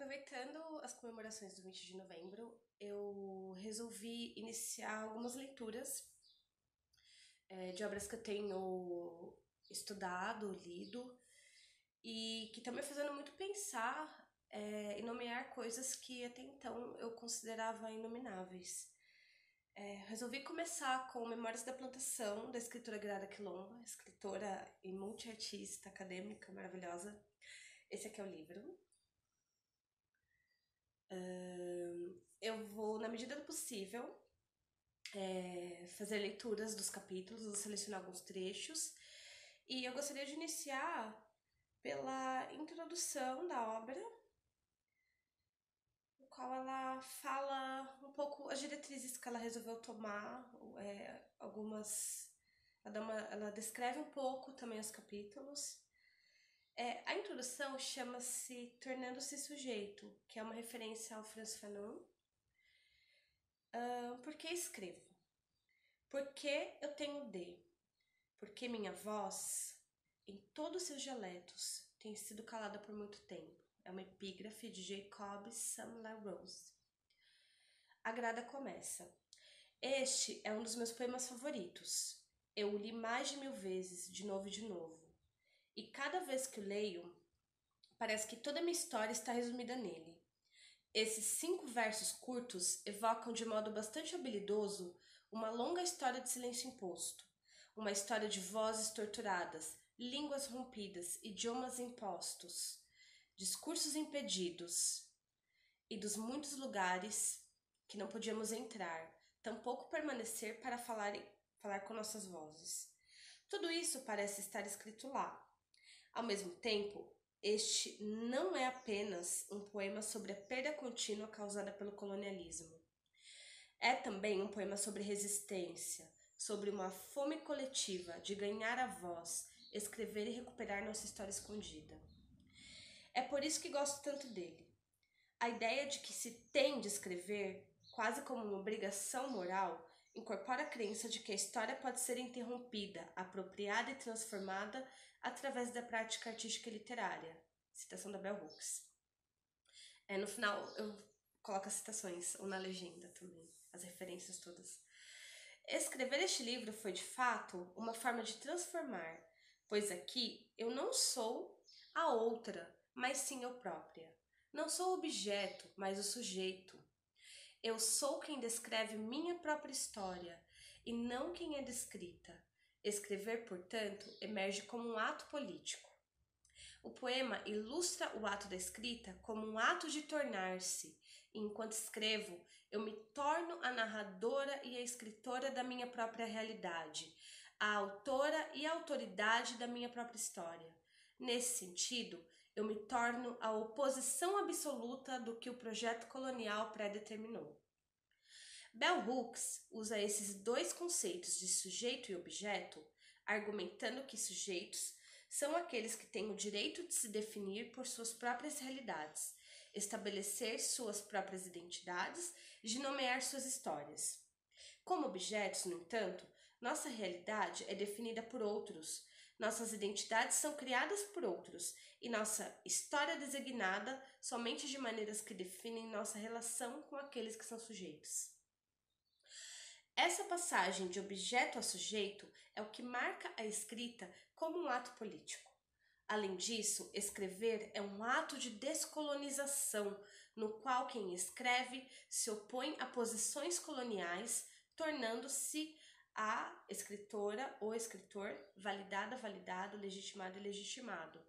aproveitando as comemorações do 20 de novembro, eu resolvi iniciar algumas leituras é, de obras que eu tenho estudado, lido, e que estão me fazendo muito pensar é, e nomear coisas que até então eu considerava inomináveis. É, resolvi começar com Memórias da Plantação, da escritora Grada Quilomba, escritora e multiartista acadêmica maravilhosa. Esse aqui é o livro. Uh, eu vou, na medida do possível, é, fazer leituras dos capítulos, vou selecionar alguns trechos. E eu gostaria de iniciar pela introdução da obra, no qual ela fala um pouco as diretrizes que ela resolveu tomar, é, algumas. Ela, uma, ela, descreve um pouco também os capítulos. É, a introdução chama-se Tornando-se Sujeito, que é uma referência ao Franz Fanon. Uh, por que escrevo? Porque eu tenho D. Porque minha voz em todos os seus dialetos, tem sido calada por muito tempo. É uma epígrafe de Jacob Samla Rose. A grada começa. Este é um dos meus poemas favoritos. Eu o li mais de mil vezes, de novo e de novo. E cada vez que leio, parece que toda a minha história está resumida nele. Esses cinco versos curtos evocam de modo bastante habilidoso uma longa história de silêncio imposto, uma história de vozes torturadas, línguas rompidas, idiomas impostos, discursos impedidos e dos muitos lugares que não podíamos entrar, tampouco permanecer para falar, falar com nossas vozes. Tudo isso parece estar escrito lá. Ao mesmo tempo, este não é apenas um poema sobre a perda contínua causada pelo colonialismo. É também um poema sobre resistência, sobre uma fome coletiva de ganhar a voz escrever e recuperar nossa história escondida. É por isso que gosto tanto dele. A ideia de que se tem de escrever, quase como uma obrigação moral, incorpora a crença de que a história pode ser interrompida, apropriada e transformada através da prática artística e literária. Citação da Bell Hooks. É, no final eu coloco as citações, ou na legenda também, as referências todas. Escrever este livro foi, de fato, uma forma de transformar, pois aqui eu não sou a outra, mas sim eu própria. Não sou o objeto, mas o sujeito. Eu sou quem descreve minha própria história e não quem é descrita. Escrever, portanto, emerge como um ato político. O poema ilustra o ato da escrita como um ato de tornar-se, enquanto escrevo, eu me torno a narradora e a escritora da minha própria realidade, a autora e a autoridade da minha própria história. Nesse sentido, eu me torno a oposição absoluta do que o projeto colonial predeterminou. Bell Hooks usa esses dois conceitos de sujeito e objeto, argumentando que sujeitos são aqueles que têm o direito de se definir por suas próprias realidades, estabelecer suas próprias identidades e de nomear suas histórias. Como objetos, no entanto, nossa realidade é definida por outros, nossas identidades são criadas por outros e nossa história é designada somente de maneiras que definem nossa relação com aqueles que são sujeitos. Essa passagem de objeto a sujeito é o que marca a escrita como um ato político. Além disso, escrever é um ato de descolonização, no qual quem escreve se opõe a posições coloniais, tornando-se a escritora ou escritor validada, validado, legitimado e legitimado.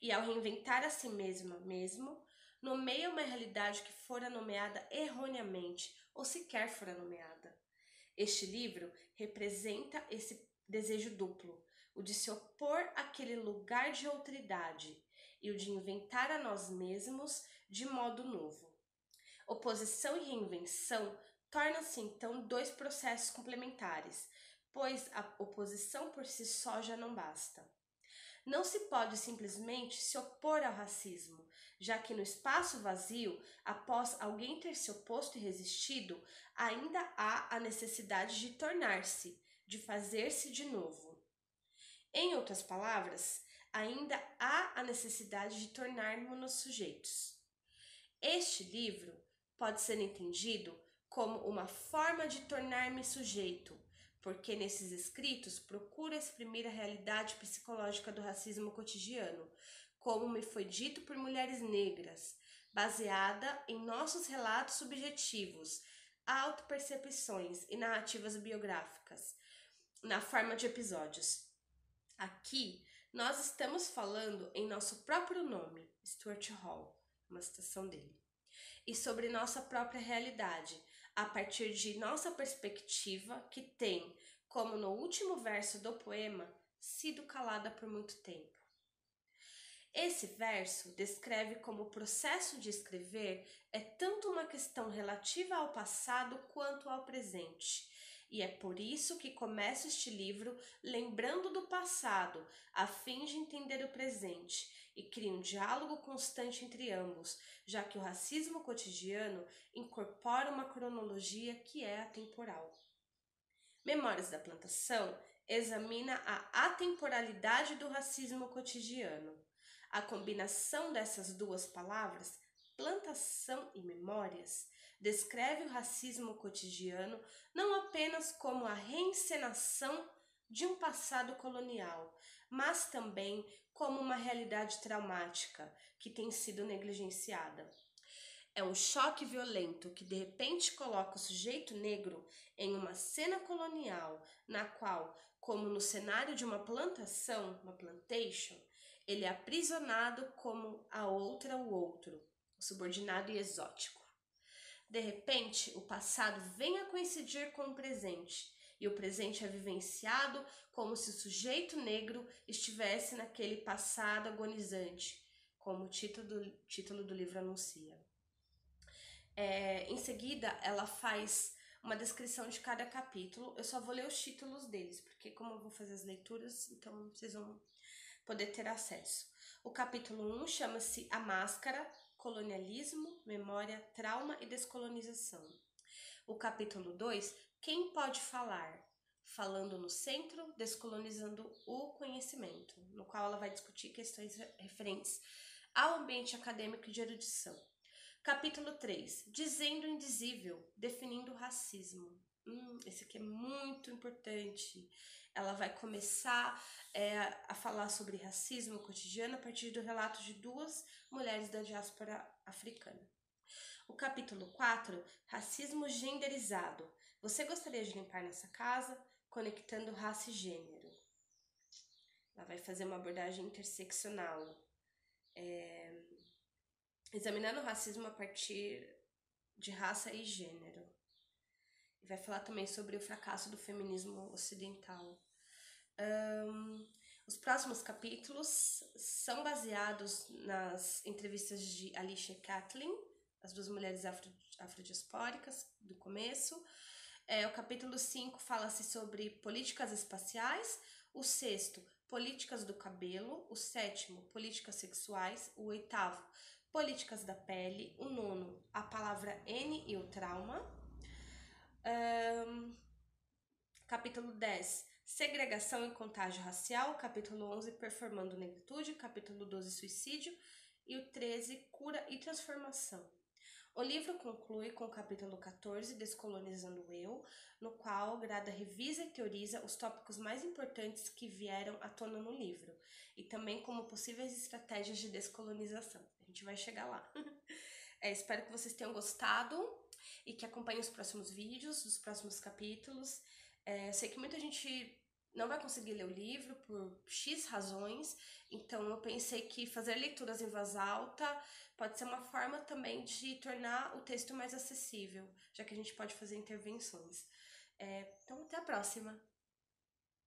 E ao reinventar a si mesma mesmo, nomeia uma realidade que fora nomeada erroneamente ou sequer fora nomeada. Este livro representa esse desejo duplo, o de se opor àquele lugar de autoridade e o de inventar a nós mesmos de modo novo. Oposição e reinvenção Tornam-se então dois processos complementares, pois a oposição por si só já não basta. Não se pode simplesmente se opor ao racismo, já que no espaço vazio, após alguém ter se oposto e resistido, ainda há a necessidade de tornar-se, de fazer-se de novo. Em outras palavras, ainda há a necessidade de tornarmos-nos sujeitos. Este livro pode ser entendido como uma forma de tornar-me sujeito, porque nesses escritos procuro exprimir a realidade psicológica do racismo cotidiano, como me foi dito por mulheres negras, baseada em nossos relatos subjetivos, autopercepções e narrativas biográficas, na forma de episódios. Aqui, nós estamos falando em nosso próprio nome, Stuart Hall, uma citação dele, e sobre nossa própria realidade, a partir de nossa perspectiva, que tem, como no último verso do poema, sido calada por muito tempo. Esse verso descreve como o processo de escrever é tanto uma questão relativa ao passado quanto ao presente. E é por isso que começo este livro lembrando do passado, a fim de entender o presente, e cria um diálogo constante entre ambos, já que o racismo cotidiano incorpora uma cronologia que é atemporal. Memórias da Plantação examina a atemporalidade do racismo cotidiano. A combinação dessas duas palavras, plantação e memórias, descreve o racismo cotidiano não apenas como a reencenação de um passado colonial, mas também como uma realidade traumática que tem sido negligenciada. É um choque violento que de repente coloca o sujeito negro em uma cena colonial na qual, como no cenário de uma plantação, uma plantation, ele é aprisionado como a outra o outro, subordinado e exótico. De repente, o passado vem a coincidir com o presente, e o presente é vivenciado como se o sujeito negro estivesse naquele passado agonizante, como o título do, título do livro anuncia. É, em seguida, ela faz uma descrição de cada capítulo. Eu só vou ler os títulos deles, porque como eu vou fazer as leituras, então vocês vão poder ter acesso. O capítulo 1 chama-se A Máscara, Colonialismo, Memória, Trauma e Descolonização. O capítulo 2, Quem pode falar? Falando no centro, descolonizando o conhecimento, no qual ela vai discutir questões referentes ao ambiente acadêmico de erudição. Capítulo 3, Dizendo o Indizível, definindo o racismo. Hum, esse aqui é muito importante. Ela vai começar é, a falar sobre racismo cotidiano a partir do relato de duas mulheres da diáspora africana. O capítulo 4, Racismo Genderizado. Você gostaria de limpar nessa casa? Conectando raça e gênero. Ela vai fazer uma abordagem interseccional. É, examinando o racismo a partir de raça e gênero. E vai falar também sobre o fracasso do feminismo ocidental. Um, os próximos capítulos são baseados nas entrevistas de Alicia Kathleen, as duas mulheres afro, afrodiaspóricas do começo. É, o capítulo 5 fala-se sobre políticas espaciais. O sexto, políticas do cabelo. O sétimo, políticas sexuais. O oitavo, políticas da pele. O nono, a palavra N e o trauma. Um, capítulo 10, segregação e contágio racial. Capítulo 11, performando negritude. Capítulo 12, suicídio. E o 13, cura e transformação. O livro conclui com o capítulo 14, Descolonizando o Eu, no qual Grada revisa e teoriza os tópicos mais importantes que vieram à tona no livro, e também como possíveis estratégias de descolonização. A gente vai chegar lá. é, espero que vocês tenham gostado e que acompanhem os próximos vídeos, os próximos capítulos. É, sei que muita gente não vai conseguir ler o livro por X razões, então eu pensei que fazer leituras em voz alta pode ser uma forma também de tornar o texto mais acessível, já que a gente pode fazer intervenções. É, então, até a próxima!